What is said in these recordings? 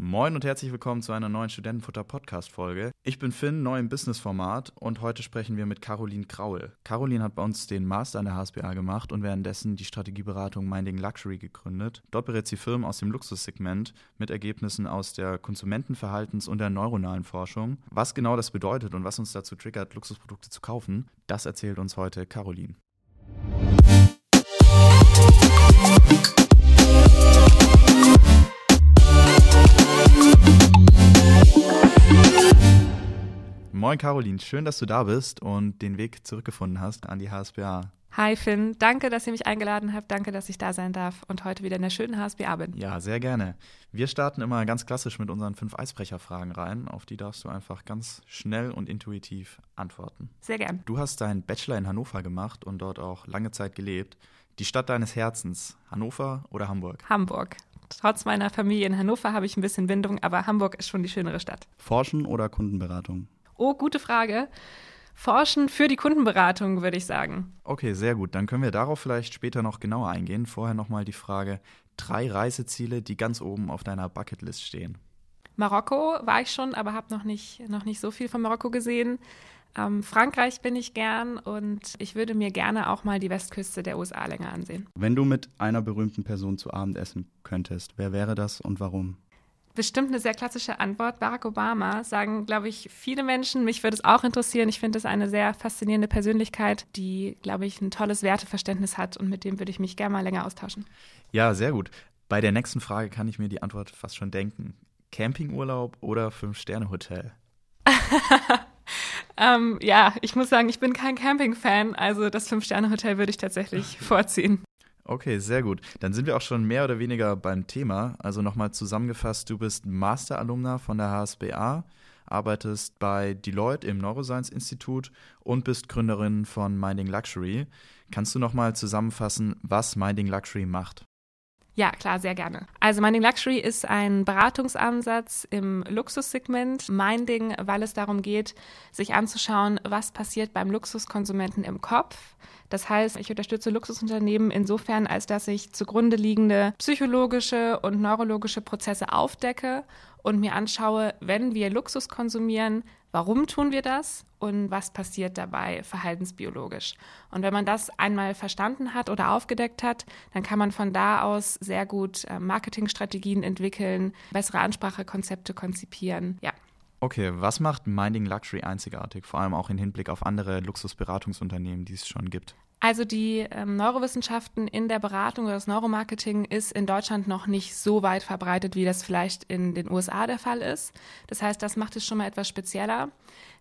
Moin und herzlich willkommen zu einer neuen Studentenfutter-Podcast-Folge. Ich bin Finn, neu im Business-Format und heute sprechen wir mit Caroline Kraul. Caroline hat bei uns den Master an der HSBA gemacht und währenddessen die Strategieberatung Minding Luxury gegründet. Dort berät sie Firmen aus dem Luxussegment mit Ergebnissen aus der Konsumentenverhaltens- und der neuronalen Forschung. Was genau das bedeutet und was uns dazu triggert, Luxusprodukte zu kaufen, das erzählt uns heute Caroline. Moin Caroline, schön, dass du da bist und den Weg zurückgefunden hast an die HSBA. Hi Finn, danke, dass ihr mich eingeladen habt. Danke, dass ich da sein darf und heute wieder in der schönen HSBA bin. Ja, sehr gerne. Wir starten immer ganz klassisch mit unseren fünf Eisbrecherfragen rein. Auf die darfst du einfach ganz schnell und intuitiv antworten. Sehr gern. Du hast deinen Bachelor in Hannover gemacht und dort auch lange Zeit gelebt. Die Stadt deines Herzens, Hannover oder Hamburg? Hamburg. Trotz meiner Familie in Hannover habe ich ein bisschen Bindung, aber Hamburg ist schon die schönere Stadt. Forschen oder Kundenberatung? Oh, gute Frage. Forschen für die Kundenberatung, würde ich sagen. Okay, sehr gut. Dann können wir darauf vielleicht später noch genauer eingehen. Vorher nochmal die Frage: drei Reiseziele, die ganz oben auf deiner Bucketlist stehen. Marokko war ich schon, aber habe noch nicht, noch nicht so viel von Marokko gesehen. Ähm, Frankreich bin ich gern und ich würde mir gerne auch mal die Westküste der USA länger ansehen. Wenn du mit einer berühmten Person zu Abend essen könntest, wer wäre das und warum? Bestimmt eine sehr klassische Antwort. Barack Obama sagen, glaube ich, viele Menschen. Mich würde es auch interessieren. Ich finde es eine sehr faszinierende Persönlichkeit, die, glaube ich, ein tolles Werteverständnis hat und mit dem würde ich mich gerne mal länger austauschen. Ja, sehr gut. Bei der nächsten Frage kann ich mir die Antwort fast schon denken. Campingurlaub oder Fünf-Sterne-Hotel? ähm, ja, ich muss sagen, ich bin kein Camping-Fan, also das Fünf-Sterne-Hotel würde ich tatsächlich vorziehen. Okay, sehr gut. Dann sind wir auch schon mehr oder weniger beim Thema. Also nochmal zusammengefasst, du bist Master-Alumna von der HSBA, arbeitest bei Deloitte im Neuroscience Institut und bist Gründerin von Minding Luxury. Kannst du nochmal zusammenfassen, was Minding Luxury macht? Ja, klar, sehr gerne. Also Minding Luxury ist ein Beratungsansatz im Luxussegment. Minding, weil es darum geht, sich anzuschauen, was passiert beim Luxuskonsumenten im Kopf. Das heißt, ich unterstütze Luxusunternehmen insofern, als dass ich zugrunde liegende psychologische und neurologische Prozesse aufdecke und mir anschaue, wenn wir Luxus konsumieren, warum tun wir das und was passiert dabei verhaltensbiologisch. Und wenn man das einmal verstanden hat oder aufgedeckt hat, dann kann man von da aus sehr gut äh, Marketingstrategien entwickeln, bessere Ansprachekonzepte konzipieren. Ja. Okay, was macht Minding Luxury einzigartig, vor allem auch im Hinblick auf andere Luxusberatungsunternehmen, die es schon gibt? Also die ähm, Neurowissenschaften in der Beratung oder das Neuromarketing ist in Deutschland noch nicht so weit verbreitet, wie das vielleicht in den USA der Fall ist. Das heißt, das macht es schon mal etwas spezieller.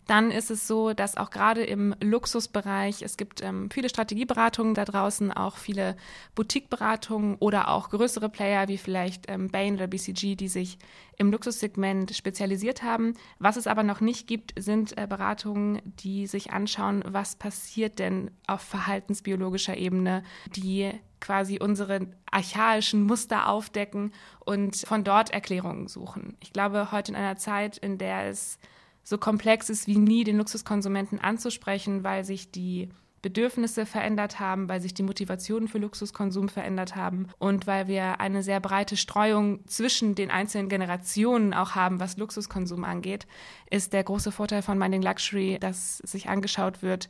Dann ist es so, dass auch gerade im Luxusbereich, es gibt ähm, viele Strategieberatungen da draußen, auch viele Boutiqueberatungen oder auch größere Player wie vielleicht ähm, Bain oder BCG, die sich im Luxussegment spezialisiert haben. Was es aber noch nicht gibt, sind äh, Beratungen, die sich anschauen, was passiert denn auf verhaltensbiologischer Ebene, die quasi unsere archaischen Muster aufdecken und von dort Erklärungen suchen. Ich glaube, heute in einer Zeit, in der es so komplex ist wie nie, den Luxuskonsumenten anzusprechen, weil sich die Bedürfnisse verändert haben, weil sich die Motivationen für Luxuskonsum verändert haben und weil wir eine sehr breite Streuung zwischen den einzelnen Generationen auch haben, was Luxuskonsum angeht, ist der große Vorteil von Minding Luxury, dass sich angeschaut wird,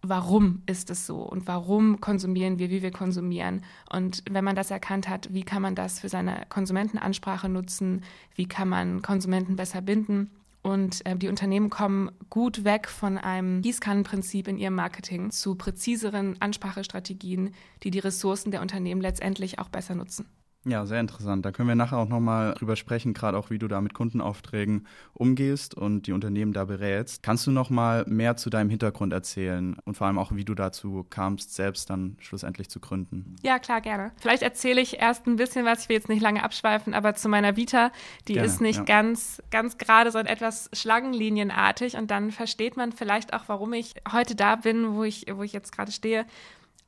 warum ist es so und warum konsumieren wir, wie wir konsumieren. Und wenn man das erkannt hat, wie kann man das für seine Konsumentenansprache nutzen, wie kann man Konsumenten besser binden und äh, die Unternehmen kommen gut weg von einem Gießkannenprinzip in ihrem Marketing zu präziseren Ansprachestrategien, die die Ressourcen der Unternehmen letztendlich auch besser nutzen. Ja, sehr interessant. Da können wir nachher auch nochmal drüber sprechen, gerade auch, wie du da mit Kundenaufträgen umgehst und die Unternehmen da berätst. Kannst du nochmal mehr zu deinem Hintergrund erzählen und vor allem auch, wie du dazu kamst, selbst dann schlussendlich zu gründen? Ja, klar, gerne. Vielleicht erzähle ich erst ein bisschen was, ich will jetzt nicht lange abschweifen, aber zu meiner Vita, die gerne, ist nicht ja. ganz, ganz gerade, sondern etwas schlangenlinienartig und dann versteht man vielleicht auch, warum ich heute da bin, wo ich, wo ich jetzt gerade stehe.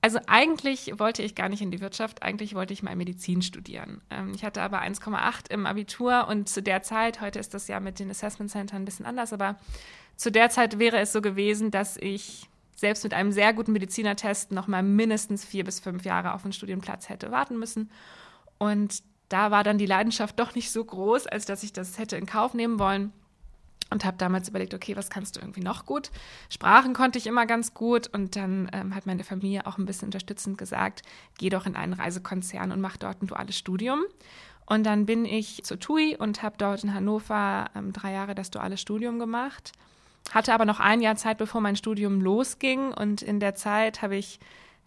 Also eigentlich wollte ich gar nicht in die Wirtschaft, eigentlich wollte ich mal Medizin studieren. Ähm, ich hatte aber 1,8 im Abitur und zu der Zeit, heute ist das ja mit den Assessment Centern ein bisschen anders, aber zu der Zeit wäre es so gewesen, dass ich selbst mit einem sehr guten Medizinertest noch mal mindestens vier bis fünf Jahre auf einen Studienplatz hätte warten müssen. Und da war dann die Leidenschaft doch nicht so groß, als dass ich das hätte in Kauf nehmen wollen und habe damals überlegt, okay, was kannst du irgendwie noch gut? Sprachen konnte ich immer ganz gut und dann ähm, hat meine Familie auch ein bisschen unterstützend gesagt, geh doch in einen Reisekonzern und mach dort ein duales Studium. Und dann bin ich zur TUI und habe dort in Hannover ähm, drei Jahre das duale Studium gemacht. Hatte aber noch ein Jahr Zeit, bevor mein Studium losging. Und in der Zeit habe ich,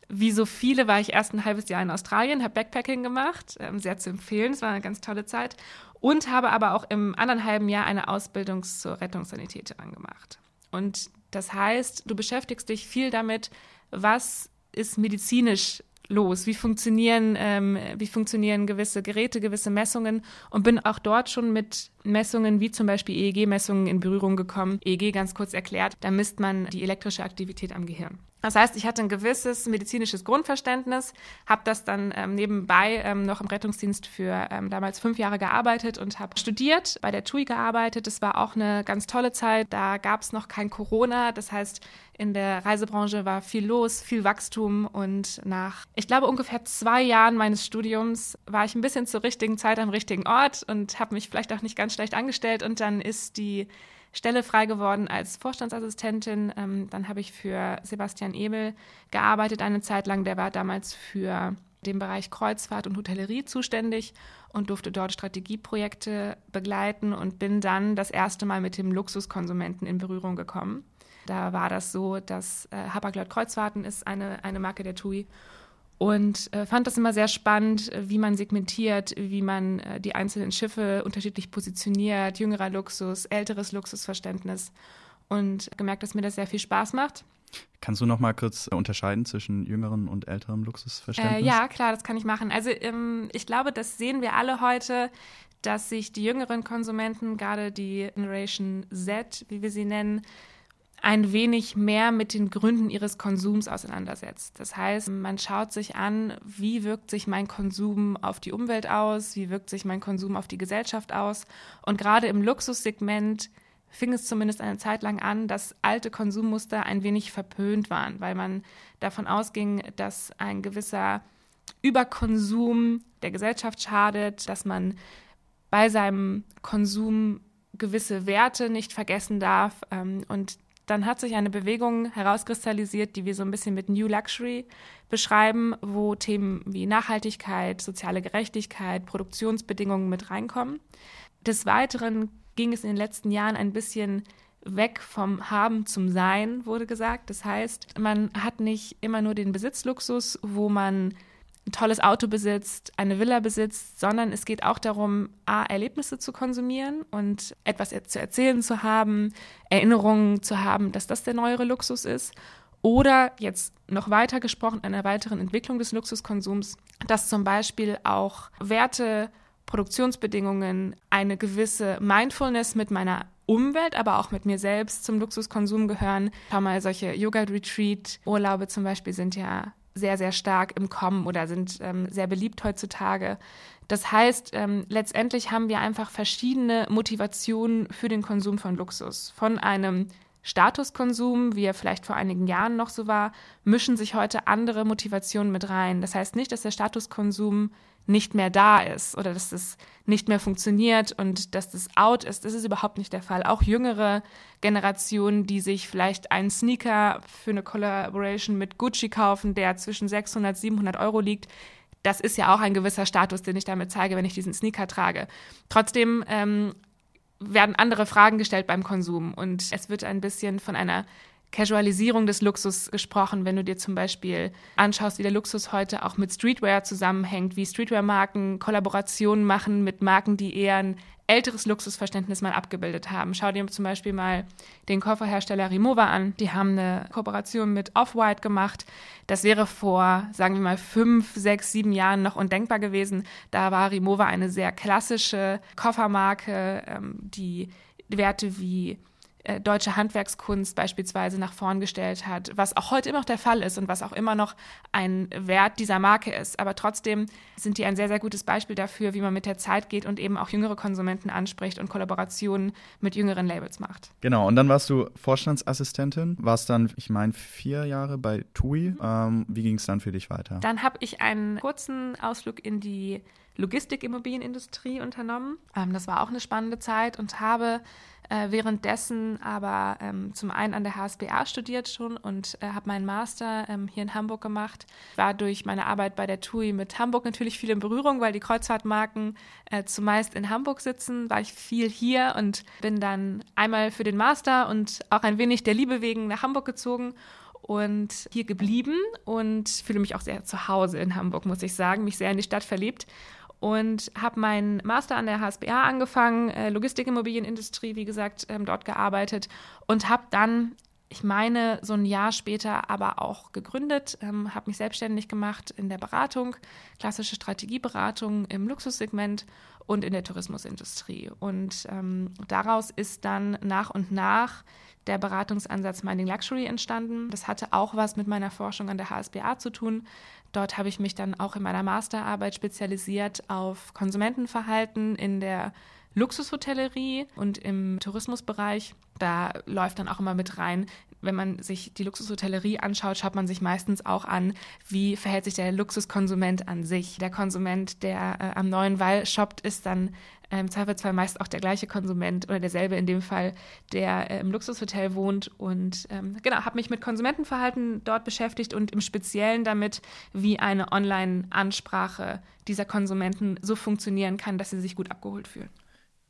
wie so viele, war ich erst ein halbes Jahr in Australien, habe Backpacking gemacht, ähm, sehr zu empfehlen. Es war eine ganz tolle Zeit und habe aber auch im anderen halben Jahr eine Ausbildung zur Rettungssanitäterin gemacht. Und das heißt, du beschäftigst dich viel damit, was ist medizinisch los? Wie funktionieren, ähm, wie funktionieren gewisse Geräte, gewisse Messungen? Und bin auch dort schon mit Messungen wie zum Beispiel EEG-Messungen in Berührung gekommen. EEG ganz kurz erklärt, da misst man die elektrische Aktivität am Gehirn. Das heißt, ich hatte ein gewisses medizinisches Grundverständnis, habe das dann ähm, nebenbei ähm, noch im Rettungsdienst für ähm, damals fünf Jahre gearbeitet und habe studiert, bei der TUI gearbeitet. Das war auch eine ganz tolle Zeit. Da gab es noch kein Corona. Das heißt, in der Reisebranche war viel los, viel Wachstum und nach, ich glaube, ungefähr zwei Jahren meines Studiums war ich ein bisschen zur richtigen Zeit am richtigen Ort und habe mich vielleicht auch nicht ganz schlecht angestellt und dann ist die Stelle frei geworden als Vorstandsassistentin. Ähm, dann habe ich für Sebastian Ebel gearbeitet eine Zeit lang. Der war damals für den Bereich Kreuzfahrt und Hotellerie zuständig und durfte dort Strategieprojekte begleiten und bin dann das erste Mal mit dem Luxuskonsumenten in Berührung gekommen. Da war das so, dass äh, Hapag-Lloyd Kreuzfahrten ist eine, eine Marke der TUI und äh, fand das immer sehr spannend, wie man segmentiert, wie man äh, die einzelnen Schiffe unterschiedlich positioniert, jüngerer Luxus, älteres Luxusverständnis und gemerkt, dass mir das sehr viel Spaß macht. Kannst du noch mal kurz äh, unterscheiden zwischen jüngeren und älterem Luxusverständnis? Äh, ja, klar, das kann ich machen. Also ähm, ich glaube, das sehen wir alle heute, dass sich die jüngeren Konsumenten, gerade die Generation Z, wie wir sie nennen, ein wenig mehr mit den Gründen ihres Konsums auseinandersetzt. Das heißt, man schaut sich an, wie wirkt sich mein Konsum auf die Umwelt aus, wie wirkt sich mein Konsum auf die Gesellschaft aus. Und gerade im Luxussegment fing es zumindest eine Zeit lang an, dass alte Konsummuster ein wenig verpönt waren, weil man davon ausging, dass ein gewisser Überkonsum der Gesellschaft schadet, dass man bei seinem Konsum gewisse Werte nicht vergessen darf. Ähm, und dann hat sich eine Bewegung herauskristallisiert, die wir so ein bisschen mit New Luxury beschreiben, wo Themen wie Nachhaltigkeit, soziale Gerechtigkeit, Produktionsbedingungen mit reinkommen. Des Weiteren ging es in den letzten Jahren ein bisschen weg vom Haben zum Sein, wurde gesagt. Das heißt, man hat nicht immer nur den Besitzluxus, wo man ein tolles Auto besitzt, eine Villa besitzt, sondern es geht auch darum, A, Erlebnisse zu konsumieren und etwas zu erzählen zu haben, Erinnerungen zu haben, dass das der neuere Luxus ist. Oder jetzt noch weiter gesprochen, einer weiteren Entwicklung des Luxuskonsums, dass zum Beispiel auch Werte, Produktionsbedingungen, eine gewisse Mindfulness mit meiner Umwelt, aber auch mit mir selbst zum Luxuskonsum gehören. Schau mal, solche Yoga-Retreat-Urlaube zum Beispiel sind ja sehr, sehr stark im Kommen oder sind ähm, sehr beliebt heutzutage. Das heißt, ähm, letztendlich haben wir einfach verschiedene Motivationen für den Konsum von Luxus. Von einem Statuskonsum, wie er vielleicht vor einigen Jahren noch so war, mischen sich heute andere Motivationen mit rein. Das heißt nicht, dass der Statuskonsum nicht mehr da ist oder dass das nicht mehr funktioniert und dass das out ist. Das ist überhaupt nicht der Fall. Auch jüngere Generationen, die sich vielleicht einen Sneaker für eine Collaboration mit Gucci kaufen, der zwischen 600, 700 Euro liegt, das ist ja auch ein gewisser Status, den ich damit zeige, wenn ich diesen Sneaker trage. Trotzdem ähm, werden andere Fragen gestellt beim Konsum und es wird ein bisschen von einer Casualisierung des Luxus gesprochen, wenn du dir zum Beispiel anschaust, wie der Luxus heute auch mit Streetwear zusammenhängt, wie Streetwear-Marken Kollaborationen machen mit Marken, die eher ein älteres Luxusverständnis mal abgebildet haben. Schau dir zum Beispiel mal den Kofferhersteller Rimowa an. Die haben eine Kooperation mit Off-White gemacht. Das wäre vor, sagen wir mal, fünf, sechs, sieben Jahren noch undenkbar gewesen. Da war Rimowa eine sehr klassische Koffermarke, ähm, die Werte wie äh, deutsche Handwerkskunst beispielsweise nach vorn gestellt hat, was auch heute immer noch der Fall ist und was auch immer noch ein Wert dieser Marke ist. Aber trotzdem sind die ein sehr, sehr gutes Beispiel dafür, wie man mit der Zeit geht und eben auch jüngere Konsumenten anspricht und Kollaborationen mit jüngeren Labels macht. Genau, und dann warst du Vorstandsassistentin, warst dann, ich meine, vier Jahre bei TUI. Ähm, wie ging es dann für dich weiter? Dann habe ich einen kurzen Ausflug in die Logistikimmobilienindustrie unternommen. Ähm, das war auch eine spannende Zeit und habe äh, währenddessen aber ähm, zum einen an der HSBA studiert schon und äh, habe meinen Master ähm, hier in Hamburg gemacht. War durch meine Arbeit bei der TUI mit Hamburg natürlich viel in Berührung, weil die Kreuzfahrtmarken äh, zumeist in Hamburg sitzen. War ich viel hier und bin dann einmal für den Master und auch ein wenig der Liebe wegen nach Hamburg gezogen und hier geblieben und fühle mich auch sehr zu Hause in Hamburg, muss ich sagen, mich sehr in die Stadt verliebt und habe meinen Master an der HSBA angefangen, äh, Logistikimmobilienindustrie, wie gesagt, ähm, dort gearbeitet und habe dann, ich meine, so ein Jahr später aber auch gegründet, ähm, habe mich selbstständig gemacht in der Beratung, klassische Strategieberatung im Luxussegment und in der Tourismusindustrie. Und ähm, daraus ist dann nach und nach der Beratungsansatz Minding Luxury entstanden. Das hatte auch was mit meiner Forschung an der HSBA zu tun. Dort habe ich mich dann auch in meiner Masterarbeit spezialisiert auf Konsumentenverhalten in der Luxushotellerie und im Tourismusbereich. Da läuft dann auch immer mit rein, wenn man sich die Luxushotellerie anschaut, schaut man sich meistens auch an, wie verhält sich der Luxuskonsument an sich. Der Konsument, der äh, am neuen Wall shoppt, ist dann äh, im Zweifelsfall meist auch der gleiche Konsument oder derselbe in dem Fall, der äh, im Luxushotel wohnt. Und ähm, genau, habe mich mit Konsumentenverhalten dort beschäftigt und im Speziellen damit, wie eine Online-Ansprache dieser Konsumenten so funktionieren kann, dass sie sich gut abgeholt fühlen.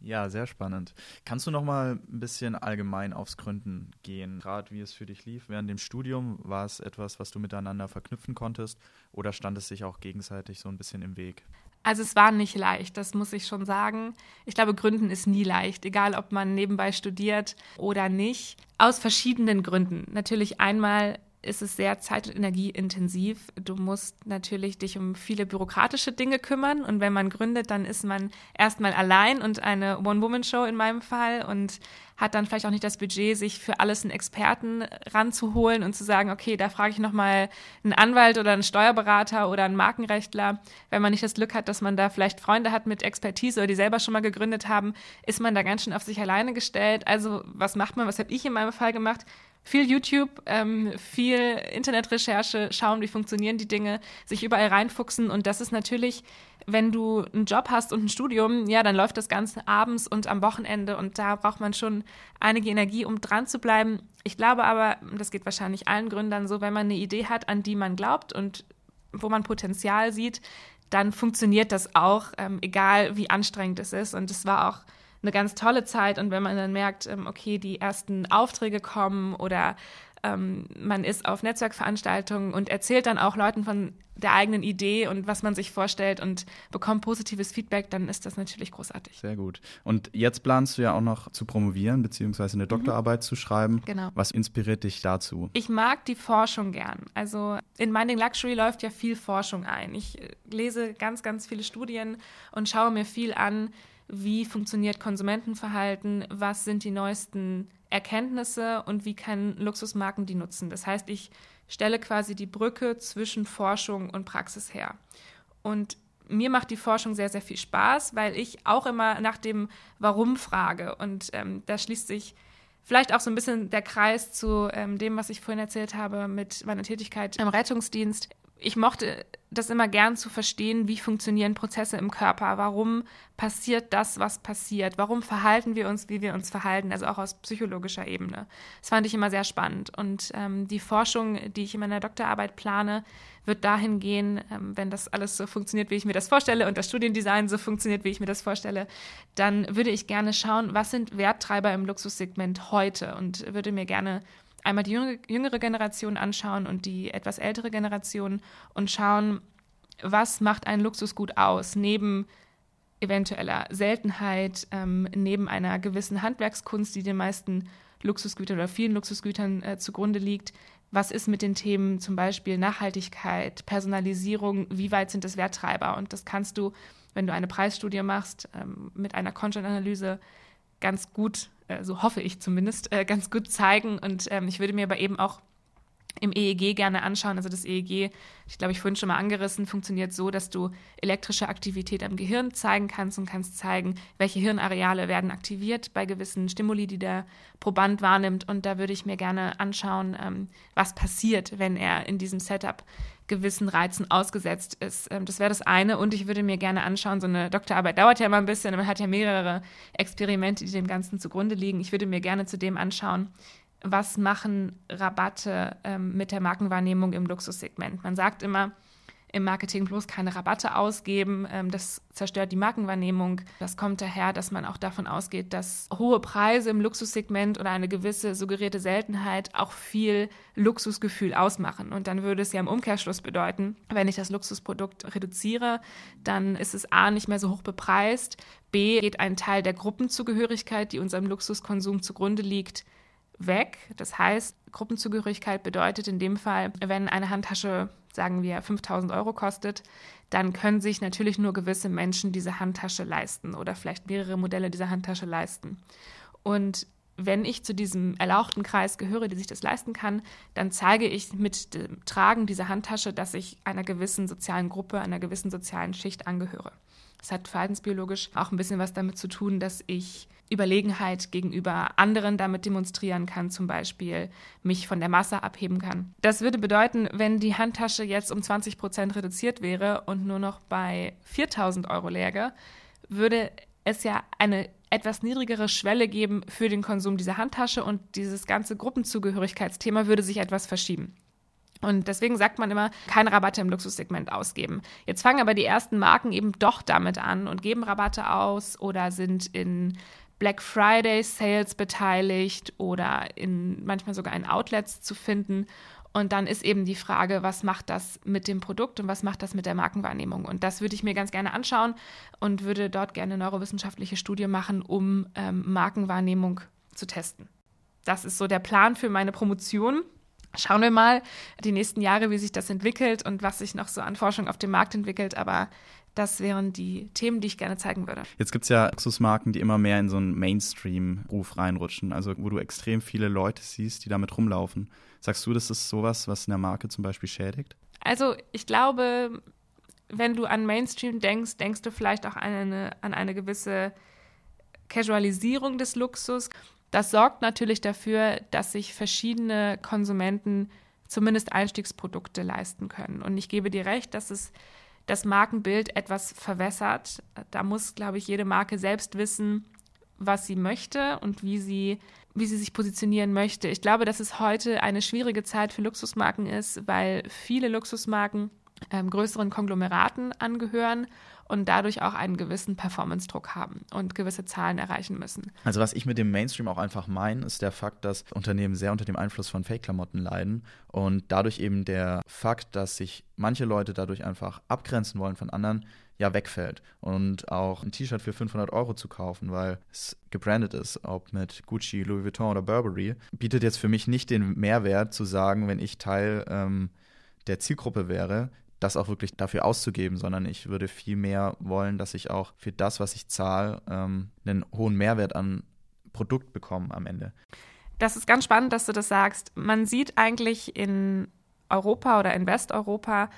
Ja, sehr spannend. Kannst du noch mal ein bisschen allgemein aufs Gründen gehen? Gerade wie es für dich lief während dem Studium, war es etwas, was du miteinander verknüpfen konntest oder stand es sich auch gegenseitig so ein bisschen im Weg? Also es war nicht leicht, das muss ich schon sagen. Ich glaube, Gründen ist nie leicht, egal ob man nebenbei studiert oder nicht. Aus verschiedenen Gründen. Natürlich einmal ist es sehr zeit- und energieintensiv. Du musst natürlich dich um viele bürokratische Dinge kümmern. Und wenn man gründet, dann ist man erstmal allein und eine One-Woman-Show in meinem Fall und hat dann vielleicht auch nicht das Budget, sich für alles einen Experten ranzuholen und zu sagen, okay, da frage ich nochmal einen Anwalt oder einen Steuerberater oder einen Markenrechtler. Wenn man nicht das Glück hat, dass man da vielleicht Freunde hat mit Expertise oder die selber schon mal gegründet haben, ist man da ganz schön auf sich alleine gestellt. Also was macht man? Was habe ich in meinem Fall gemacht? Viel YouTube, ähm, viel Internetrecherche, schauen, wie funktionieren die Dinge, sich überall reinfuchsen. Und das ist natürlich, wenn du einen Job hast und ein Studium, ja, dann läuft das Ganze abends und am Wochenende. Und da braucht man schon einige Energie, um dran zu bleiben. Ich glaube aber, das geht wahrscheinlich allen Gründern so, wenn man eine Idee hat, an die man glaubt und wo man Potenzial sieht, dann funktioniert das auch, ähm, egal wie anstrengend es ist. Und es war auch eine ganz tolle Zeit. Und wenn man dann merkt, ähm, okay, die ersten Aufträge kommen oder ähm, man ist auf Netzwerkveranstaltungen und erzählt dann auch Leuten von der eigenen Idee und was man sich vorstellt und bekommt positives Feedback, dann ist das natürlich großartig. Sehr gut. Und jetzt planst du ja auch noch zu promovieren, beziehungsweise eine Doktorarbeit mhm. zu schreiben. Genau. Was inspiriert dich dazu? Ich mag die Forschung gern. Also in Mining Luxury läuft ja viel Forschung ein. Ich äh, lese ganz, ganz viele Studien und schaue mir viel an, wie funktioniert Konsumentenverhalten, was sind die neuesten Erkenntnisse und wie können Luxusmarken die nutzen. Das heißt, ich stelle quasi die Brücke zwischen Forschung und Praxis her. Und mir macht die Forschung sehr, sehr viel Spaß, weil ich auch immer nach dem Warum frage. Und ähm, da schließt sich vielleicht auch so ein bisschen der Kreis zu ähm, dem, was ich vorhin erzählt habe mit meiner Tätigkeit im Rettungsdienst ich mochte das immer gern zu verstehen, wie funktionieren Prozesse im Körper, warum passiert das, was passiert, warum verhalten wir uns, wie wir uns verhalten, also auch aus psychologischer Ebene. Das fand ich immer sehr spannend. Und ähm, die Forschung, die ich in meiner Doktorarbeit plane, wird dahin gehen, ähm, wenn das alles so funktioniert, wie ich mir das vorstelle und das Studiendesign so funktioniert, wie ich mir das vorstelle, dann würde ich gerne schauen, was sind Werttreiber im Luxussegment heute und würde mir gerne einmal die jüngere Generation anschauen und die etwas ältere Generation und schauen, was macht ein Luxusgut aus, neben eventueller Seltenheit, ähm, neben einer gewissen Handwerkskunst, die den meisten Luxusgütern oder vielen Luxusgütern äh, zugrunde liegt. Was ist mit den Themen zum Beispiel Nachhaltigkeit, Personalisierung, wie weit sind das Werttreiber? Und das kannst du, wenn du eine Preisstudie machst, ähm, mit einer Content-Analyse ganz gut so hoffe ich zumindest, äh, ganz gut zeigen. Und ähm, ich würde mir aber eben auch im EEG gerne anschauen. Also das EEG, ich glaube, ich vorhin schon mal angerissen, funktioniert so, dass du elektrische Aktivität am Gehirn zeigen kannst und kannst zeigen, welche Hirnareale werden aktiviert bei gewissen Stimuli, die der Proband wahrnimmt. Und da würde ich mir gerne anschauen, ähm, was passiert, wenn er in diesem Setup gewissen Reizen ausgesetzt ist. Ähm, das wäre das eine. Und ich würde mir gerne anschauen, so eine Doktorarbeit dauert ja immer ein bisschen, man hat ja mehrere Experimente, die dem Ganzen zugrunde liegen. Ich würde mir gerne zu dem anschauen, was machen Rabatte ähm, mit der Markenwahrnehmung im Luxussegment. Man sagt immer, im Marketing bloß keine Rabatte ausgeben. Ähm, das zerstört die Markenwahrnehmung. Das kommt daher, dass man auch davon ausgeht, dass hohe Preise im Luxussegment oder eine gewisse suggerierte Seltenheit auch viel Luxusgefühl ausmachen. Und dann würde es ja im Umkehrschluss bedeuten, wenn ich das Luxusprodukt reduziere, dann ist es A nicht mehr so hoch bepreist, B geht ein Teil der Gruppenzugehörigkeit, die unserem Luxuskonsum zugrunde liegt, weg. Das heißt, Gruppenzugehörigkeit bedeutet in dem Fall, wenn eine Handtasche, sagen wir, 5000 Euro kostet, dann können sich natürlich nur gewisse Menschen diese Handtasche leisten oder vielleicht mehrere Modelle dieser Handtasche leisten. Und wenn ich zu diesem erlauchten Kreis gehöre, die sich das leisten kann, dann zeige ich mit dem Tragen dieser Handtasche, dass ich einer gewissen sozialen Gruppe, einer gewissen sozialen Schicht angehöre. Das hat verhaltensbiologisch auch ein bisschen was damit zu tun, dass ich Überlegenheit gegenüber anderen damit demonstrieren kann, zum Beispiel mich von der Masse abheben kann. Das würde bedeuten, wenn die Handtasche jetzt um 20 Prozent reduziert wäre und nur noch bei 4000 Euro läge, würde es ja eine etwas niedrigere Schwelle geben für den Konsum dieser Handtasche und dieses ganze Gruppenzugehörigkeitsthema würde sich etwas verschieben. Und deswegen sagt man immer, keine Rabatte im Luxussegment ausgeben. Jetzt fangen aber die ersten Marken eben doch damit an und geben Rabatte aus oder sind in Black Friday Sales beteiligt oder in manchmal sogar in Outlets zu finden. Und dann ist eben die Frage, was macht das mit dem Produkt und was macht das mit der Markenwahrnehmung? Und das würde ich mir ganz gerne anschauen und würde dort gerne neurowissenschaftliche Studie machen, um ähm, Markenwahrnehmung zu testen. Das ist so der Plan für meine Promotion. Schauen wir mal die nächsten Jahre, wie sich das entwickelt und was sich noch so an Forschung auf dem Markt entwickelt. Aber das wären die Themen, die ich gerne zeigen würde. Jetzt gibt es ja Luxusmarken, die immer mehr in so einen Mainstream-Ruf reinrutschen, also wo du extrem viele Leute siehst, die damit rumlaufen. Sagst du, das ist sowas, was eine Marke zum Beispiel schädigt? Also ich glaube, wenn du an Mainstream denkst, denkst du vielleicht auch an eine, an eine gewisse Casualisierung des Luxus. Das sorgt natürlich dafür, dass sich verschiedene Konsumenten zumindest Einstiegsprodukte leisten können. Und ich gebe dir recht, dass es das Markenbild etwas verwässert. Da muss, glaube ich, jede Marke selbst wissen, was sie möchte und wie sie, wie sie sich positionieren möchte. Ich glaube, dass es heute eine schwierige Zeit für Luxusmarken ist, weil viele Luxusmarken ähm, größeren Konglomeraten angehören und dadurch auch einen gewissen Performance-Druck haben und gewisse Zahlen erreichen müssen. Also was ich mit dem Mainstream auch einfach meine, ist der Fakt, dass Unternehmen sehr unter dem Einfluss von Fake-Klamotten leiden und dadurch eben der Fakt, dass sich manche Leute dadurch einfach abgrenzen wollen von anderen, ja wegfällt. Und auch ein T-Shirt für 500 Euro zu kaufen, weil es gebrandet ist, ob mit Gucci, Louis Vuitton oder Burberry, bietet jetzt für mich nicht den Mehrwert zu sagen, wenn ich Teil ähm, der Zielgruppe wäre, das auch wirklich dafür auszugeben, sondern ich würde viel mehr wollen, dass ich auch für das, was ich zahle, ähm, einen hohen Mehrwert an Produkt bekomme am Ende. Das ist ganz spannend, dass du das sagst. Man sieht eigentlich in Europa oder in Westeuropa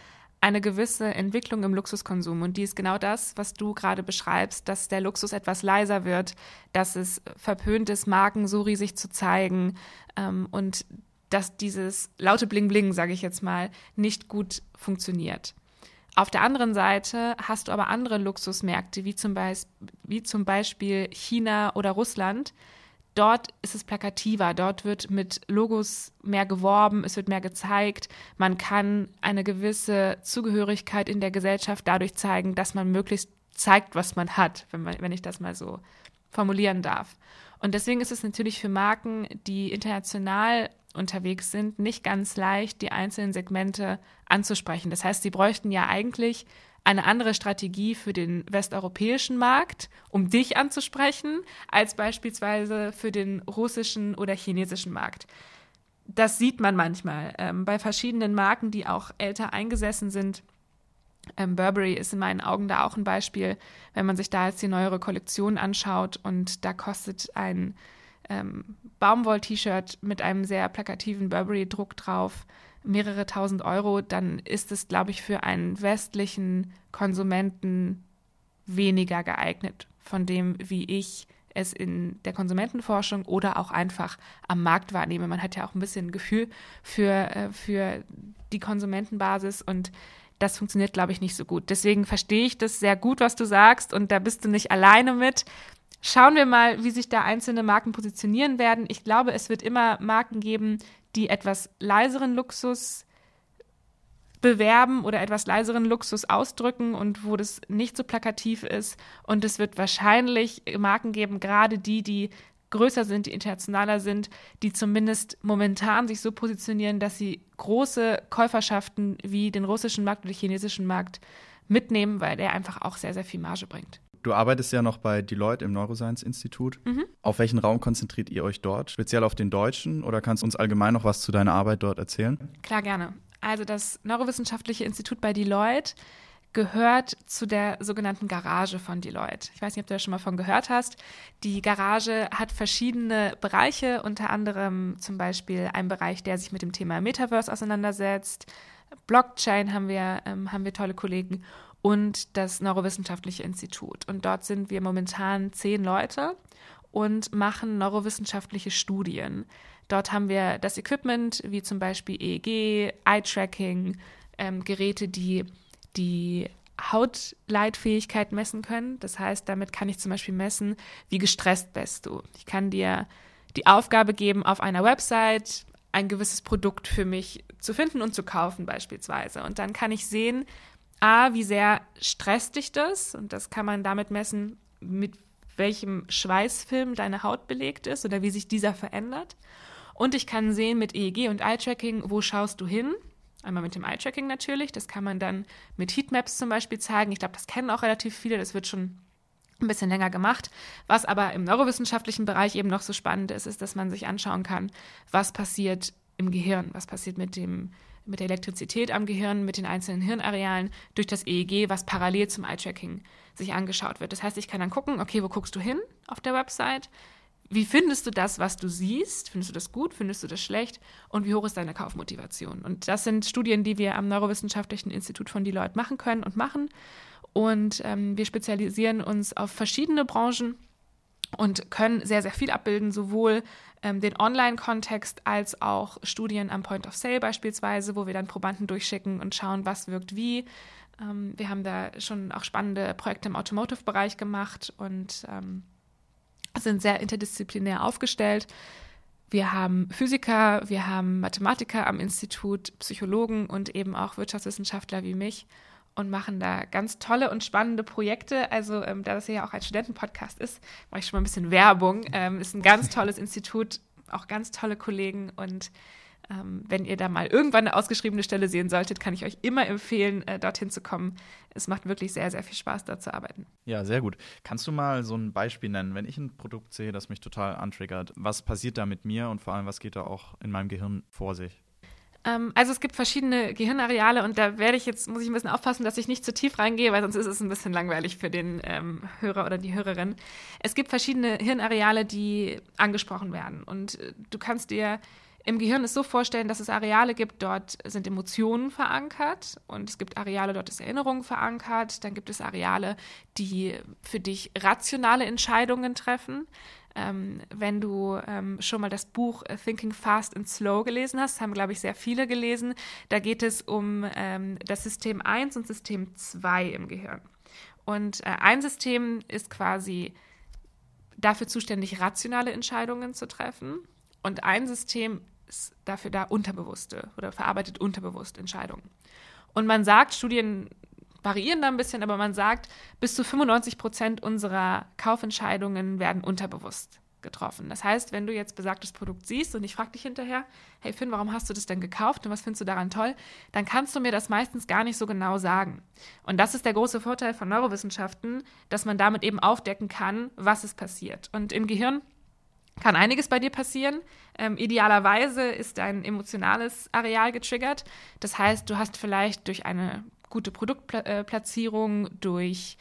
eine gewisse Entwicklung im Luxuskonsum. Und die ist genau das, was du gerade beschreibst, dass der Luxus etwas leiser wird, dass es verpönt ist, Marken so riesig zu zeigen ähm, und dass dieses laute Bling Bling, sage ich jetzt mal, nicht gut funktioniert. Auf der anderen Seite hast du aber andere Luxusmärkte, wie zum, Beispiel, wie zum Beispiel China oder Russland. Dort ist es plakativer, dort wird mit Logos mehr geworben, es wird mehr gezeigt. Man kann eine gewisse Zugehörigkeit in der Gesellschaft dadurch zeigen, dass man möglichst zeigt, was man hat, wenn, man, wenn ich das mal so formulieren darf. Und deswegen ist es natürlich für Marken, die international unterwegs sind, nicht ganz leicht, die einzelnen Segmente anzusprechen. Das heißt, sie bräuchten ja eigentlich eine andere Strategie für den westeuropäischen Markt, um dich anzusprechen, als beispielsweise für den russischen oder chinesischen Markt. Das sieht man manchmal ähm, bei verschiedenen Marken, die auch älter eingesessen sind. Ähm, Burberry ist in meinen Augen da auch ein Beispiel, wenn man sich da jetzt die neuere Kollektion anschaut und da kostet ein ähm, Baumwoll-T-Shirt mit einem sehr plakativen Burberry-Druck drauf mehrere tausend Euro, dann ist es, glaube ich, für einen westlichen Konsumenten weniger geeignet von dem, wie ich es in der Konsumentenforschung oder auch einfach am Markt wahrnehme. Man hat ja auch ein bisschen ein Gefühl für, äh, für die Konsumentenbasis und das funktioniert, glaube ich, nicht so gut. Deswegen verstehe ich das sehr gut, was du sagst und da bist du nicht alleine mit. Schauen wir mal, wie sich da einzelne Marken positionieren werden. Ich glaube, es wird immer Marken geben, die etwas leiseren Luxus bewerben oder etwas leiseren Luxus ausdrücken und wo das nicht so plakativ ist. Und es wird wahrscheinlich Marken geben, gerade die, die größer sind, die internationaler sind, die zumindest momentan sich so positionieren, dass sie große Käuferschaften wie den russischen Markt oder den chinesischen Markt mitnehmen, weil der einfach auch sehr, sehr viel Marge bringt. Du arbeitest ja noch bei Deloitte im Neuroscience-Institut. Mhm. Auf welchen Raum konzentriert ihr euch dort? Speziell auf den deutschen oder kannst du uns allgemein noch was zu deiner Arbeit dort erzählen? Klar, gerne. Also das Neurowissenschaftliche Institut bei Deloitte gehört zu der sogenannten Garage von Deloitte. Ich weiß nicht, ob du da schon mal von gehört hast. Die Garage hat verschiedene Bereiche, unter anderem zum Beispiel einen Bereich, der sich mit dem Thema Metaverse auseinandersetzt. Blockchain haben wir, ähm, haben wir tolle Kollegen und das Neurowissenschaftliche Institut. Und dort sind wir momentan zehn Leute und machen neurowissenschaftliche Studien. Dort haben wir das Equipment, wie zum Beispiel EEG, Eye-Tracking, ähm, Geräte, die die Hautleitfähigkeit messen können. Das heißt, damit kann ich zum Beispiel messen, wie gestresst bist du. Ich kann dir die Aufgabe geben, auf einer Website ein gewisses Produkt für mich zu finden und zu kaufen beispielsweise. Und dann kann ich sehen, A, wie sehr stresst dich das? Und das kann man damit messen, mit welchem Schweißfilm deine Haut belegt ist oder wie sich dieser verändert. Und ich kann sehen mit EEG und Eye-Tracking, wo schaust du hin? Einmal mit dem Eye-Tracking natürlich. Das kann man dann mit Heatmaps zum Beispiel zeigen. Ich glaube, das kennen auch relativ viele. Das wird schon ein bisschen länger gemacht. Was aber im neurowissenschaftlichen Bereich eben noch so spannend ist, ist, dass man sich anschauen kann, was passiert im Gehirn, was passiert mit dem mit der Elektrizität am Gehirn, mit den einzelnen Hirnarealen durch das EEG, was parallel zum Eye-Tracking sich angeschaut wird. Das heißt, ich kann dann gucken, okay, wo guckst du hin auf der Website? Wie findest du das, was du siehst? Findest du das gut? Findest du das schlecht? Und wie hoch ist deine Kaufmotivation? Und das sind Studien, die wir am Neurowissenschaftlichen Institut von Deloitte machen können und machen. Und ähm, wir spezialisieren uns auf verschiedene Branchen und können sehr, sehr viel abbilden, sowohl ähm, den Online-Kontext als auch Studien am Point of Sale beispielsweise, wo wir dann Probanden durchschicken und schauen, was wirkt wie. Ähm, wir haben da schon auch spannende Projekte im Automotive-Bereich gemacht und ähm, sind sehr interdisziplinär aufgestellt. Wir haben Physiker, wir haben Mathematiker am Institut, Psychologen und eben auch Wirtschaftswissenschaftler wie mich und machen da ganz tolle und spannende Projekte. Also, ähm, da das ja auch ein Studentenpodcast ist, mache ich schon mal ein bisschen Werbung. Ähm, ist ein ganz tolles Institut, auch ganz tolle Kollegen und ähm, wenn ihr da mal irgendwann eine ausgeschriebene Stelle sehen solltet, kann ich euch immer empfehlen, äh, dorthin zu kommen. Es macht wirklich sehr, sehr viel Spaß, da zu arbeiten. Ja, sehr gut. Kannst du mal so ein Beispiel nennen, wenn ich ein Produkt sehe, das mich total antriggert? Was passiert da mit mir und vor allem, was geht da auch in meinem Gehirn vor sich? Ähm, also es gibt verschiedene Gehirnareale und da werde ich jetzt, muss ich ein bisschen aufpassen, dass ich nicht zu tief reingehe, weil sonst ist es ein bisschen langweilig für den ähm, Hörer oder die Hörerin. Es gibt verschiedene Hirnareale, die angesprochen werden und äh, du kannst dir im Gehirn es so vorstellen, dass es Areale gibt, dort sind Emotionen verankert und es gibt Areale, dort ist Erinnerung verankert. Dann gibt es Areale, die für dich rationale Entscheidungen treffen. Ähm, wenn du ähm, schon mal das Buch Thinking Fast and Slow gelesen hast, haben, glaube ich, sehr viele gelesen. Da geht es um ähm, das System 1 und System 2 im Gehirn. Und äh, ein System ist quasi dafür zuständig, rationale Entscheidungen zu treffen. Und ein System ist dafür da, unterbewusste oder verarbeitet unterbewusst Entscheidungen. Und man sagt, Studien variieren da ein bisschen, aber man sagt, bis zu 95 Prozent unserer Kaufentscheidungen werden unterbewusst getroffen. Das heißt, wenn du jetzt besagtes Produkt siehst und ich frage dich hinterher, hey Finn, warum hast du das denn gekauft und was findest du daran toll, dann kannst du mir das meistens gar nicht so genau sagen. Und das ist der große Vorteil von Neurowissenschaften, dass man damit eben aufdecken kann, was ist passiert. Und im Gehirn kann einiges bei dir passieren. Ähm, idealerweise ist dein emotionales Areal getriggert. Das heißt, du hast vielleicht durch eine gute Produktplatzierung, durch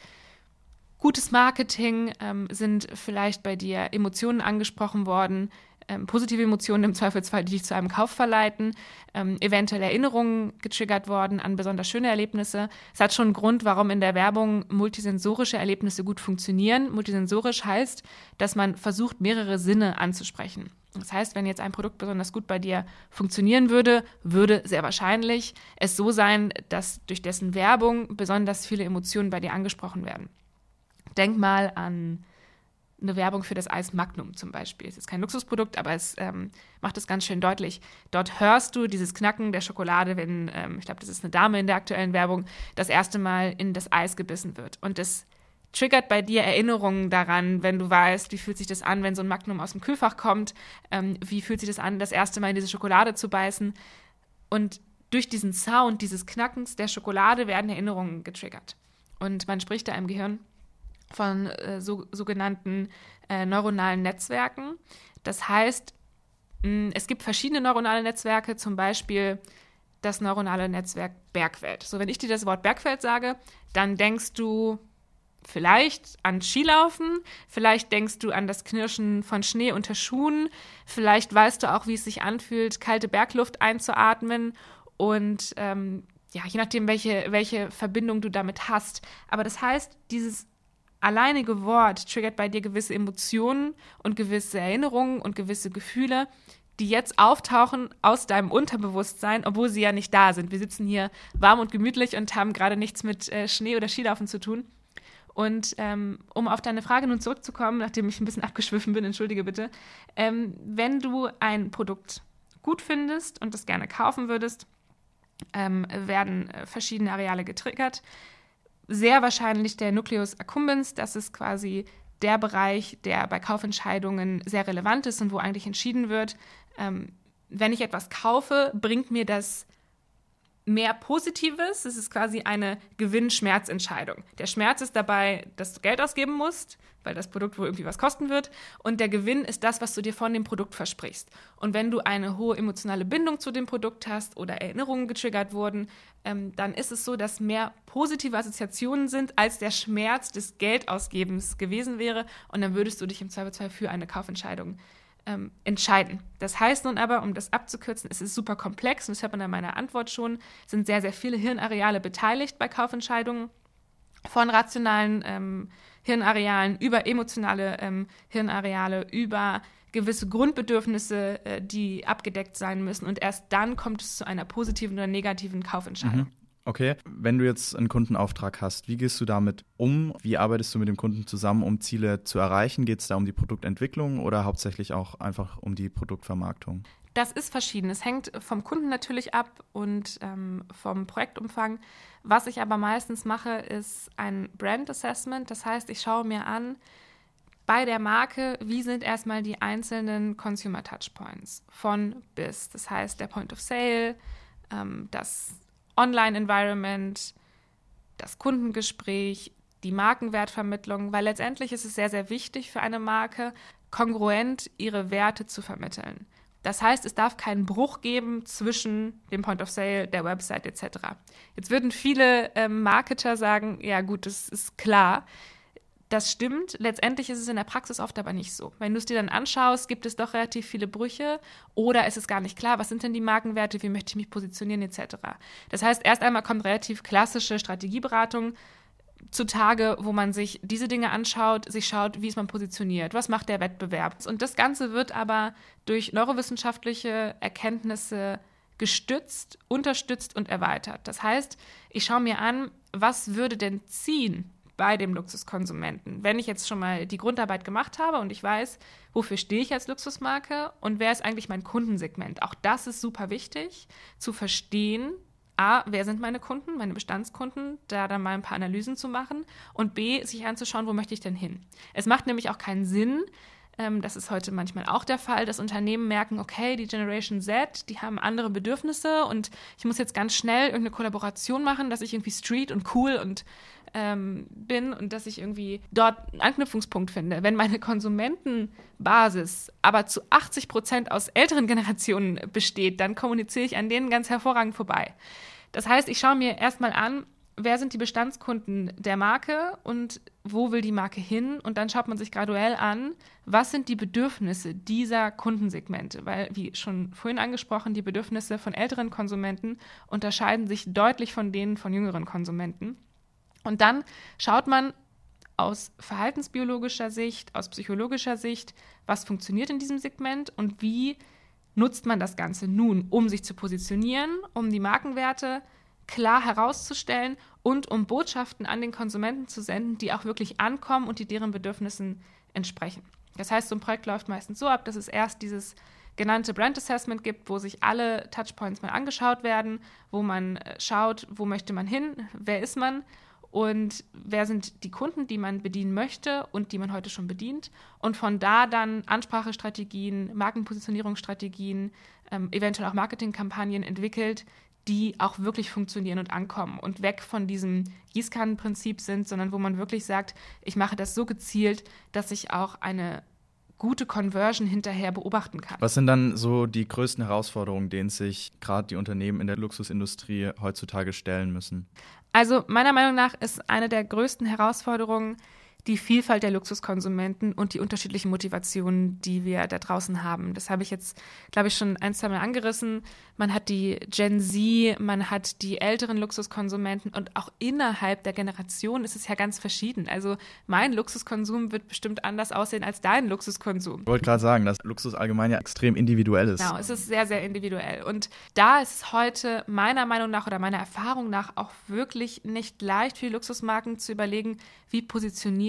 gutes Marketing, ähm, sind vielleicht bei dir Emotionen angesprochen worden, ähm, positive Emotionen im Zweifelsfall, die dich zu einem Kauf verleiten, ähm, eventuell Erinnerungen getriggert worden an besonders schöne Erlebnisse. Es hat schon einen Grund, warum in der Werbung multisensorische Erlebnisse gut funktionieren. Multisensorisch heißt, dass man versucht, mehrere Sinne anzusprechen. Das heißt, wenn jetzt ein Produkt besonders gut bei dir funktionieren würde, würde sehr wahrscheinlich es so sein, dass durch dessen Werbung besonders viele Emotionen bei dir angesprochen werden. Denk mal an eine Werbung für das Eis Magnum zum Beispiel. Es ist kein Luxusprodukt, aber es ähm, macht es ganz schön deutlich. Dort hörst du dieses Knacken der Schokolade, wenn, ähm, ich glaube, das ist eine Dame in der aktuellen Werbung, das erste Mal in das Eis gebissen wird. Und es triggert bei dir Erinnerungen daran, wenn du weißt, wie fühlt sich das an, wenn so ein Magnum aus dem Kühlfach kommt, ähm, wie fühlt sich das an, das erste Mal in diese Schokolade zu beißen. Und durch diesen Sound, dieses Knackens der Schokolade werden Erinnerungen getriggert. Und man spricht da im Gehirn von äh, so, sogenannten äh, neuronalen Netzwerken. Das heißt, mh, es gibt verschiedene neuronale Netzwerke, zum Beispiel das neuronale Netzwerk Bergfeld. So, wenn ich dir das Wort Bergfeld sage, dann denkst du vielleicht an Skilaufen, vielleicht denkst du an das Knirschen von Schnee unter Schuhen, vielleicht weißt du auch, wie es sich anfühlt, kalte Bergluft einzuatmen und ähm, ja, je nachdem, welche, welche Verbindung du damit hast. Aber das heißt, dieses alleinige Wort triggert bei dir gewisse Emotionen und gewisse Erinnerungen und gewisse Gefühle, die jetzt auftauchen aus deinem Unterbewusstsein, obwohl sie ja nicht da sind. Wir sitzen hier warm und gemütlich und haben gerade nichts mit äh, Schnee oder Skilaufen zu tun. Und ähm, um auf deine Frage nun zurückzukommen, nachdem ich ein bisschen abgeschwiffen bin, entschuldige bitte, ähm, wenn du ein Produkt gut findest und das gerne kaufen würdest, ähm, werden äh, verschiedene Areale getriggert sehr wahrscheinlich der Nucleus accumbens. Das ist quasi der Bereich, der bei Kaufentscheidungen sehr relevant ist und wo eigentlich entschieden wird, ähm, wenn ich etwas kaufe, bringt mir das mehr Positives. Es ist quasi eine Gewinn-Schmerz-Entscheidung. Der Schmerz ist dabei, dass du Geld ausgeben musst, weil das Produkt wohl irgendwie was kosten wird. Und der Gewinn ist das, was du dir von dem Produkt versprichst. Und wenn du eine hohe emotionale Bindung zu dem Produkt hast oder Erinnerungen getriggert wurden, ähm, dann ist es so, dass mehr positive Assoziationen sind, als der Schmerz des Geldausgebens gewesen wäre. Und dann würdest du dich im Zweifelsfall für eine Kaufentscheidung ähm, entscheiden. Das heißt nun aber, um das abzukürzen, es ist super komplex und das hört man in meiner Antwort schon, sind sehr, sehr viele Hirnareale beteiligt bei Kaufentscheidungen, von rationalen ähm, Hirnarealen über emotionale ähm, Hirnareale, über gewisse Grundbedürfnisse, äh, die abgedeckt sein müssen. Und erst dann kommt es zu einer positiven oder negativen Kaufentscheidung. Mhm. Okay, wenn du jetzt einen Kundenauftrag hast, wie gehst du damit um? Wie arbeitest du mit dem Kunden zusammen, um Ziele zu erreichen? Geht es da um die Produktentwicklung oder hauptsächlich auch einfach um die Produktvermarktung? Das ist verschieden. Es hängt vom Kunden natürlich ab und ähm, vom Projektumfang. Was ich aber meistens mache, ist ein Brand Assessment. Das heißt, ich schaue mir an, bei der Marke, wie sind erstmal die einzelnen Consumer Touchpoints von bis. Das heißt, der Point of Sale, ähm, das Online-Environment, das Kundengespräch, die Markenwertvermittlung, weil letztendlich ist es sehr, sehr wichtig für eine Marke, kongruent ihre Werte zu vermitteln. Das heißt, es darf keinen Bruch geben zwischen dem Point of Sale, der Website etc. Jetzt würden viele ähm, Marketer sagen, ja gut, das ist klar. Das stimmt. Letztendlich ist es in der Praxis oft aber nicht so. Wenn du es dir dann anschaust, gibt es doch relativ viele Brüche oder ist es gar nicht klar, was sind denn die Markenwerte, wie möchte ich mich positionieren etc. Das heißt, erst einmal kommt relativ klassische Strategieberatung zutage, wo man sich diese Dinge anschaut, sich schaut, wie ist man positioniert, was macht der Wettbewerb. Und das Ganze wird aber durch neurowissenschaftliche Erkenntnisse gestützt, unterstützt und erweitert. Das heißt, ich schaue mir an, was würde denn ziehen, bei dem Luxuskonsumenten. Wenn ich jetzt schon mal die Grundarbeit gemacht habe und ich weiß, wofür stehe ich als Luxusmarke und wer ist eigentlich mein Kundensegment. Auch das ist super wichtig zu verstehen. A, wer sind meine Kunden, meine Bestandskunden, da dann mal ein paar Analysen zu machen und B, sich anzuschauen, wo möchte ich denn hin. Es macht nämlich auch keinen Sinn, ähm, das ist heute manchmal auch der Fall, dass Unternehmen merken, okay, die Generation Z, die haben andere Bedürfnisse und ich muss jetzt ganz schnell irgendeine Kollaboration machen, dass ich irgendwie street und cool und ähm, bin und dass ich irgendwie dort einen Anknüpfungspunkt finde. Wenn meine Konsumentenbasis aber zu 80 Prozent aus älteren Generationen besteht, dann kommuniziere ich an denen ganz hervorragend vorbei. Das heißt, ich schaue mir erstmal an, wer sind die Bestandskunden der Marke und wo will die Marke hin? Und dann schaut man sich graduell an, was sind die Bedürfnisse dieser Kundensegmente? Weil, wie schon vorhin angesprochen, die Bedürfnisse von älteren Konsumenten unterscheiden sich deutlich von denen von jüngeren Konsumenten. Und dann schaut man aus verhaltensbiologischer Sicht, aus psychologischer Sicht, was funktioniert in diesem Segment und wie nutzt man das Ganze nun, um sich zu positionieren, um die Markenwerte klar herauszustellen und um Botschaften an den Konsumenten zu senden, die auch wirklich ankommen und die deren Bedürfnissen entsprechen. Das heißt, so ein Projekt läuft meistens so ab, dass es erst dieses genannte Brand Assessment gibt, wo sich alle Touchpoints mal angeschaut werden, wo man äh, schaut, wo möchte man hin, wer ist man und wer sind die Kunden, die man bedienen möchte und die man heute schon bedient. Und von da dann Ansprachestrategien, Markenpositionierungsstrategien, ähm, eventuell auch Marketingkampagnen entwickelt, die auch wirklich funktionieren und ankommen und weg von diesem Gießkannenprinzip sind, sondern wo man wirklich sagt, ich mache das so gezielt, dass ich auch eine gute Conversion hinterher beobachten kann. Was sind dann so die größten Herausforderungen, denen sich gerade die Unternehmen in der Luxusindustrie heutzutage stellen müssen? Also meiner Meinung nach ist eine der größten Herausforderungen, die Vielfalt der Luxuskonsumenten und die unterschiedlichen Motivationen, die wir da draußen haben. Das habe ich jetzt, glaube ich, schon ein, zwei Mal angerissen. Man hat die Gen Z, man hat die älteren Luxuskonsumenten und auch innerhalb der Generation ist es ja ganz verschieden. Also mein Luxuskonsum wird bestimmt anders aussehen als dein Luxuskonsum. Ich wollte gerade sagen, dass Luxus allgemein ja extrem individuell ist. Genau, es ist sehr, sehr individuell. Und da ist es heute meiner Meinung nach oder meiner Erfahrung nach auch wirklich nicht leicht für die Luxusmarken zu überlegen, wie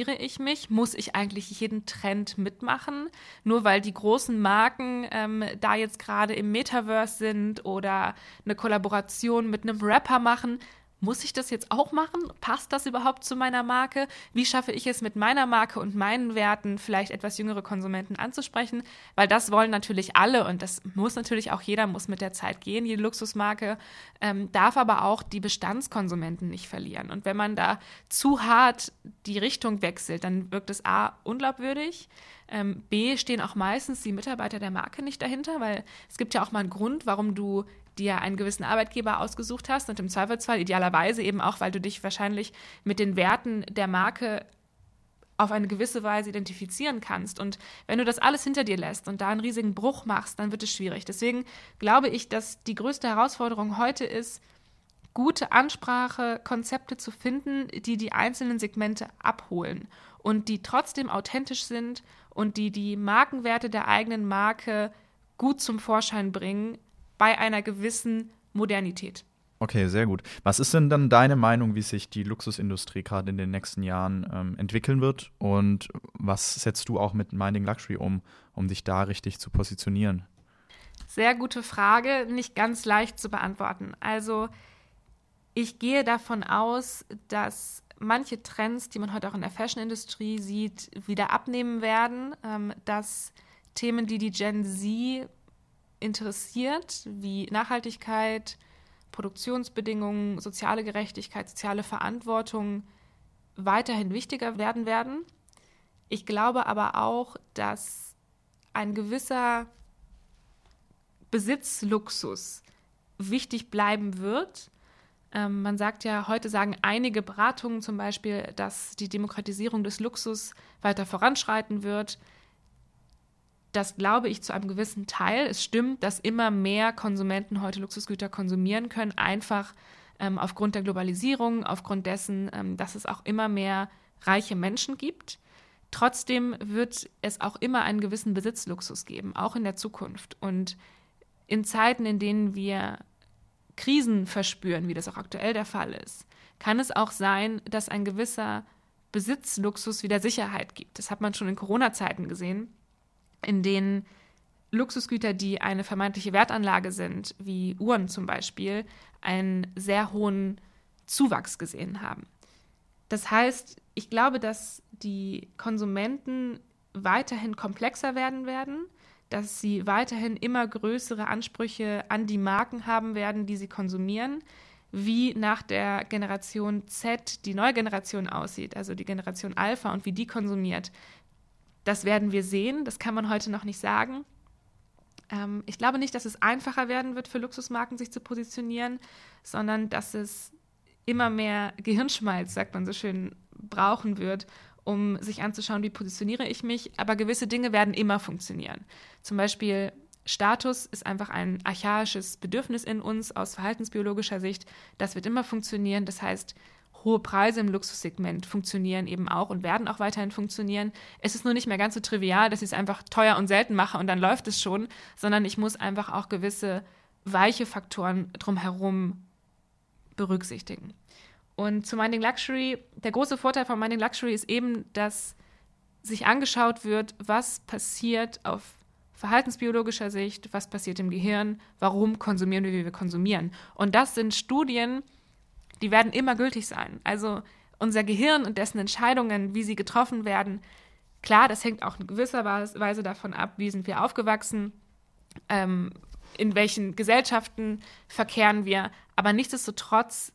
positioniere ich mich? Muss ich eigentlich jeden Trend mitmachen? Nur weil die großen Marken ähm, da jetzt gerade im Metaverse sind oder eine Kollaboration mit einem Rapper machen, muss ich das jetzt auch machen? Passt das überhaupt zu meiner Marke? Wie schaffe ich es mit meiner Marke und meinen Werten vielleicht etwas jüngere Konsumenten anzusprechen? Weil das wollen natürlich alle und das muss natürlich auch jeder, muss mit der Zeit gehen, jede Luxusmarke, ähm, darf aber auch die Bestandskonsumenten nicht verlieren. Und wenn man da zu hart die Richtung wechselt, dann wirkt es A unglaubwürdig. Ähm, B stehen auch meistens die Mitarbeiter der Marke nicht dahinter, weil es gibt ja auch mal einen Grund, warum du dir einen gewissen Arbeitgeber ausgesucht hast und im Zweifelsfall idealerweise eben auch, weil du dich wahrscheinlich mit den Werten der Marke auf eine gewisse Weise identifizieren kannst. Und wenn du das alles hinter dir lässt und da einen riesigen Bruch machst, dann wird es schwierig. Deswegen glaube ich, dass die größte Herausforderung heute ist, gute Ansprache, Konzepte zu finden, die die einzelnen Segmente abholen und die trotzdem authentisch sind und die die Markenwerte der eigenen Marke gut zum Vorschein bringen, bei einer gewissen Modernität. Okay, sehr gut. Was ist denn dann deine Meinung, wie sich die Luxusindustrie gerade in den nächsten Jahren ähm, entwickeln wird? Und was setzt du auch mit Minding Luxury um, um dich da richtig zu positionieren? Sehr gute Frage, nicht ganz leicht zu beantworten. Also ich gehe davon aus, dass manche Trends, die man heute auch in der Fashion-Industrie sieht, wieder abnehmen werden, ähm, dass Themen, die die Gen Z interessiert, wie Nachhaltigkeit, Produktionsbedingungen, soziale Gerechtigkeit, soziale Verantwortung weiterhin wichtiger werden werden. Ich glaube aber auch, dass ein gewisser Besitzluxus wichtig bleiben wird. Ähm, man sagt ja, heute sagen einige Beratungen zum Beispiel, dass die Demokratisierung des Luxus weiter voranschreiten wird das glaube ich zu einem gewissen Teil. Es stimmt, dass immer mehr Konsumenten heute Luxusgüter konsumieren können, einfach ähm, aufgrund der Globalisierung, aufgrund dessen, ähm, dass es auch immer mehr reiche Menschen gibt. Trotzdem wird es auch immer einen gewissen Besitzluxus geben, auch in der Zukunft. Und in Zeiten, in denen wir Krisen verspüren, wie das auch aktuell der Fall ist, kann es auch sein, dass ein gewisser Besitzluxus wieder Sicherheit gibt. Das hat man schon in Corona-Zeiten gesehen in denen Luxusgüter, die eine vermeintliche Wertanlage sind, wie Uhren zum Beispiel, einen sehr hohen Zuwachs gesehen haben. Das heißt, ich glaube, dass die Konsumenten weiterhin komplexer werden werden, dass sie weiterhin immer größere Ansprüche an die Marken haben werden, die sie konsumieren, wie nach der Generation Z die neue Generation aussieht, also die Generation Alpha und wie die konsumiert. Das werden wir sehen, das kann man heute noch nicht sagen. Ähm, ich glaube nicht, dass es einfacher werden wird für Luxusmarken, sich zu positionieren, sondern dass es immer mehr Gehirnschmalz, sagt man so schön, brauchen wird, um sich anzuschauen, wie positioniere ich mich. Aber gewisse Dinge werden immer funktionieren. Zum Beispiel Status ist einfach ein archaisches Bedürfnis in uns aus verhaltensbiologischer Sicht. Das wird immer funktionieren. Das heißt, hohe Preise im Luxussegment funktionieren eben auch und werden auch weiterhin funktionieren. Es ist nur nicht mehr ganz so trivial, dass ich es einfach teuer und selten mache und dann läuft es schon, sondern ich muss einfach auch gewisse weiche Faktoren drumherum berücksichtigen. Und zu Minding Luxury, der große Vorteil von Minding Luxury ist eben, dass sich angeschaut wird, was passiert auf verhaltensbiologischer Sicht, was passiert im Gehirn, warum konsumieren wir, wie wir konsumieren. Und das sind Studien, die werden immer gültig sein. Also unser Gehirn und dessen Entscheidungen, wie sie getroffen werden, klar, das hängt auch in gewisser Weise davon ab, wie sind wir aufgewachsen, ähm, in welchen Gesellschaften verkehren wir, aber nichtsdestotrotz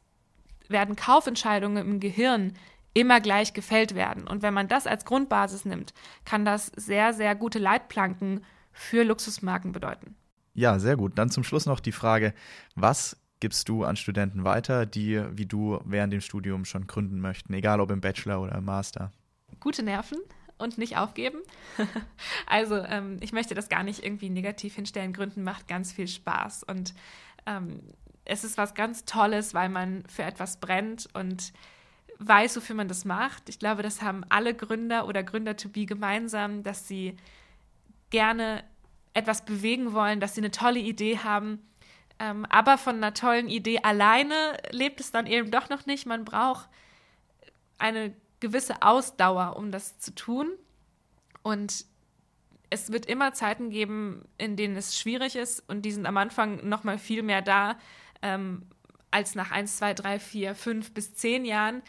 werden Kaufentscheidungen im Gehirn immer gleich gefällt werden. Und wenn man das als Grundbasis nimmt, kann das sehr, sehr gute Leitplanken für Luxusmarken bedeuten. Ja, sehr gut. Dann zum Schluss noch die Frage, was gibst du an Studenten weiter, die wie du während dem Studium schon gründen möchten, egal ob im Bachelor oder im Master? Gute Nerven und nicht aufgeben. also ähm, ich möchte das gar nicht irgendwie negativ hinstellen. Gründen macht ganz viel Spaß und ähm, es ist was ganz Tolles, weil man für etwas brennt und weiß, wofür man das macht. Ich glaube, das haben alle Gründer oder Gründer-to-be gemeinsam, dass sie gerne etwas bewegen wollen, dass sie eine tolle Idee haben ähm, aber von einer tollen Idee alleine lebt es dann eben doch noch nicht. Man braucht eine gewisse Ausdauer, um das zu tun. Und es wird immer Zeiten geben, in denen es schwierig ist und die sind am Anfang noch mal viel mehr da ähm, als nach 1, 2, 3, 4, 5 bis 10 Jahren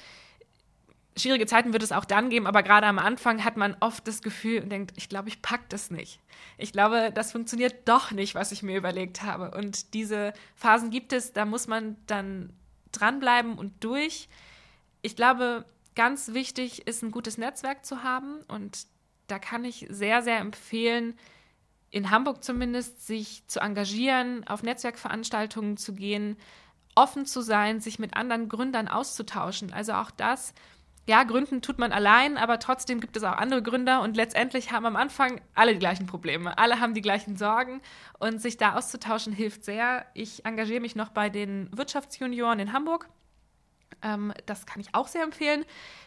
schwierige Zeiten wird es auch dann geben, aber gerade am Anfang hat man oft das Gefühl und denkt, ich glaube, ich packe das nicht. Ich glaube, das funktioniert doch nicht, was ich mir überlegt habe. Und diese Phasen gibt es, da muss man dann dranbleiben und durch. Ich glaube, ganz wichtig ist ein gutes Netzwerk zu haben und da kann ich sehr, sehr empfehlen, in Hamburg zumindest, sich zu engagieren, auf Netzwerkveranstaltungen zu gehen, offen zu sein, sich mit anderen Gründern auszutauschen. Also auch das ja, gründen tut man allein, aber trotzdem gibt es auch andere Gründer und letztendlich haben am Anfang alle die gleichen Probleme. Alle haben die gleichen Sorgen und sich da auszutauschen hilft sehr. Ich engagiere mich noch bei den Wirtschaftsjunioren in Hamburg. Ähm, das kann ich auch sehr empfehlen.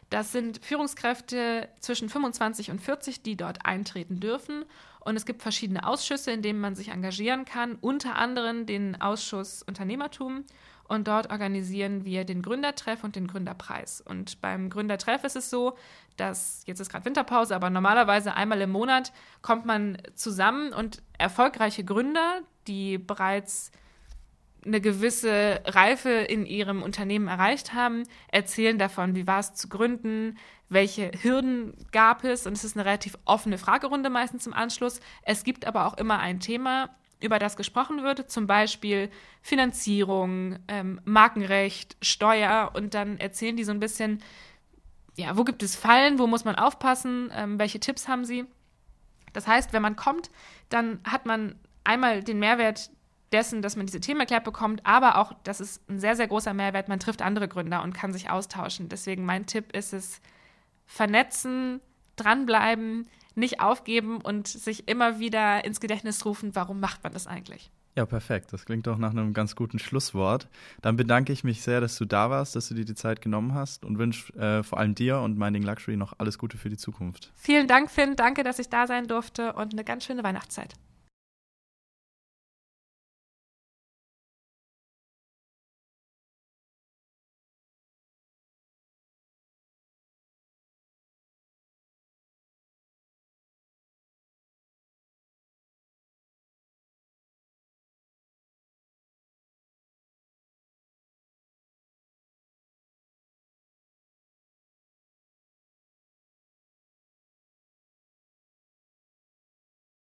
Das sind Führungskräfte zwischen 25 und 40, die dort eintreten dürfen. Und es gibt verschiedene Ausschüsse, in denen man sich engagieren kann, unter anderem den Ausschuss Unternehmertum und dort organisieren wir den Gründertreff und den Gründerpreis. Und beim Gründertreff ist es so, dass jetzt ist gerade Winterpause, aber normalerweise einmal im Monat kommt man zusammen und erfolgreiche Gründer, die bereits eine gewisse Reife in ihrem Unternehmen erreicht haben, erzählen davon, wie war es zu gründen, welche Hürden gab es. Und es ist eine relativ offene Fragerunde meistens im Anschluss. Es gibt aber auch immer ein Thema, über das gesprochen wird, zum Beispiel Finanzierung, ähm, Markenrecht, Steuer und dann erzählen die so ein bisschen, ja, wo gibt es Fallen, wo muss man aufpassen, ähm, welche Tipps haben sie. Das heißt, wenn man kommt, dann hat man einmal den Mehrwert dessen, dass man diese Themen erklärt bekommt, aber auch, das ist ein sehr, sehr großer Mehrwert, man trifft andere Gründer und kann sich austauschen. Deswegen mein Tipp ist es, vernetzen, dranbleiben, nicht aufgeben und sich immer wieder ins Gedächtnis rufen, warum macht man das eigentlich? Ja, perfekt. Das klingt doch nach einem ganz guten Schlusswort. Dann bedanke ich mich sehr, dass du da warst, dass du dir die Zeit genommen hast und wünsche äh, vor allem dir und Minding Luxury noch alles Gute für die Zukunft. Vielen Dank, Finn. Danke, dass ich da sein durfte und eine ganz schöne Weihnachtszeit.